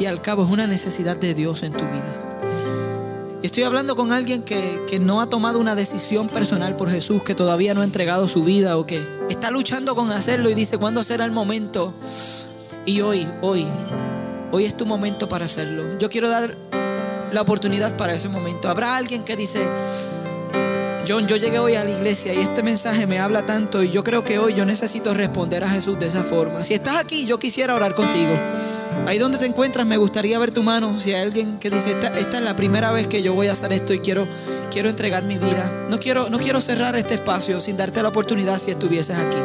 y al cabo es una necesidad de Dios en tu vida. Estoy hablando con alguien que, que, no ha tomado una decisión personal por Jesús, que todavía no ha entregado su vida o que está luchando con hacerlo y dice, ¿cuándo será el momento? Y hoy, hoy, hoy es tu momento para hacerlo. Yo quiero dar la oportunidad para ese momento. Habrá alguien que dice, John, yo llegué hoy a la iglesia y este mensaje me habla tanto y yo creo que hoy yo necesito responder a Jesús de esa forma. Si estás aquí, yo quisiera orar contigo. Ahí donde te encuentras, me gustaría ver tu mano. Si hay alguien que dice, esta, esta, es la primera vez que yo voy a hacer esto y quiero, quiero entregar mi vida. No quiero, no quiero cerrar este espacio sin darte la oportunidad si estuvieses aquí.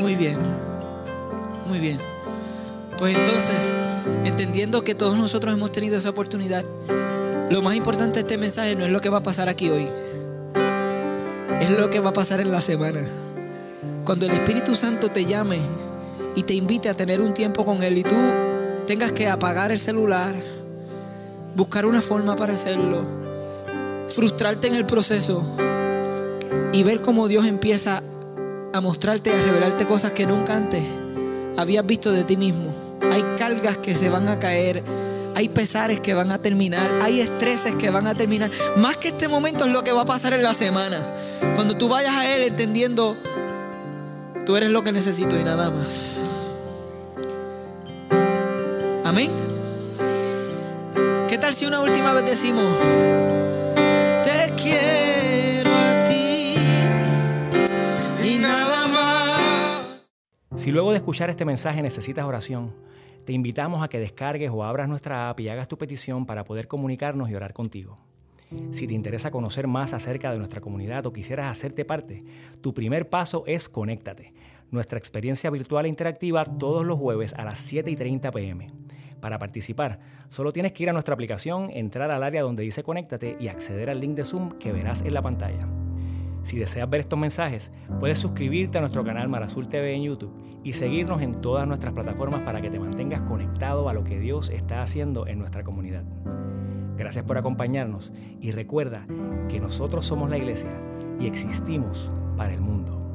Muy bien, muy bien. Pues entonces, entendiendo que todos nosotros hemos tenido esa oportunidad, lo más importante de este mensaje no es lo que va a pasar aquí hoy, es lo que va a pasar en la semana. Cuando el Espíritu Santo te llame y te invite a tener un tiempo con Él y tú tengas que apagar el celular, buscar una forma para hacerlo, frustrarte en el proceso y ver cómo Dios empieza a mostrarte, a revelarte cosas que nunca antes habías visto de ti mismo. Hay cargas que se van a caer hay pesares que van a terminar, hay estreses que van a terminar. Más que este momento es lo que va a pasar en la semana. Cuando tú vayas a Él entendiendo, tú eres lo que necesito y nada más. Amén. ¿Qué tal si una última vez decimos, te quiero a ti y nada más? Si luego de escuchar este mensaje necesitas oración, te invitamos a que descargues o abras nuestra app y hagas tu petición para poder comunicarnos y orar contigo. Si te interesa conocer más acerca de nuestra comunidad o quisieras hacerte parte, tu primer paso es Conéctate, nuestra experiencia virtual e interactiva todos los jueves a las 7 y 30 pm. Para participar, solo tienes que ir a nuestra aplicación, entrar al área donde dice Conéctate y acceder al link de Zoom que verás en la pantalla. Si deseas ver estos mensajes, puedes suscribirte a nuestro canal Marazul TV en YouTube y seguirnos en todas nuestras plataformas para que te mantengas conectado a lo que Dios está haciendo en nuestra comunidad. Gracias por acompañarnos y recuerda que nosotros somos la iglesia y existimos para el mundo.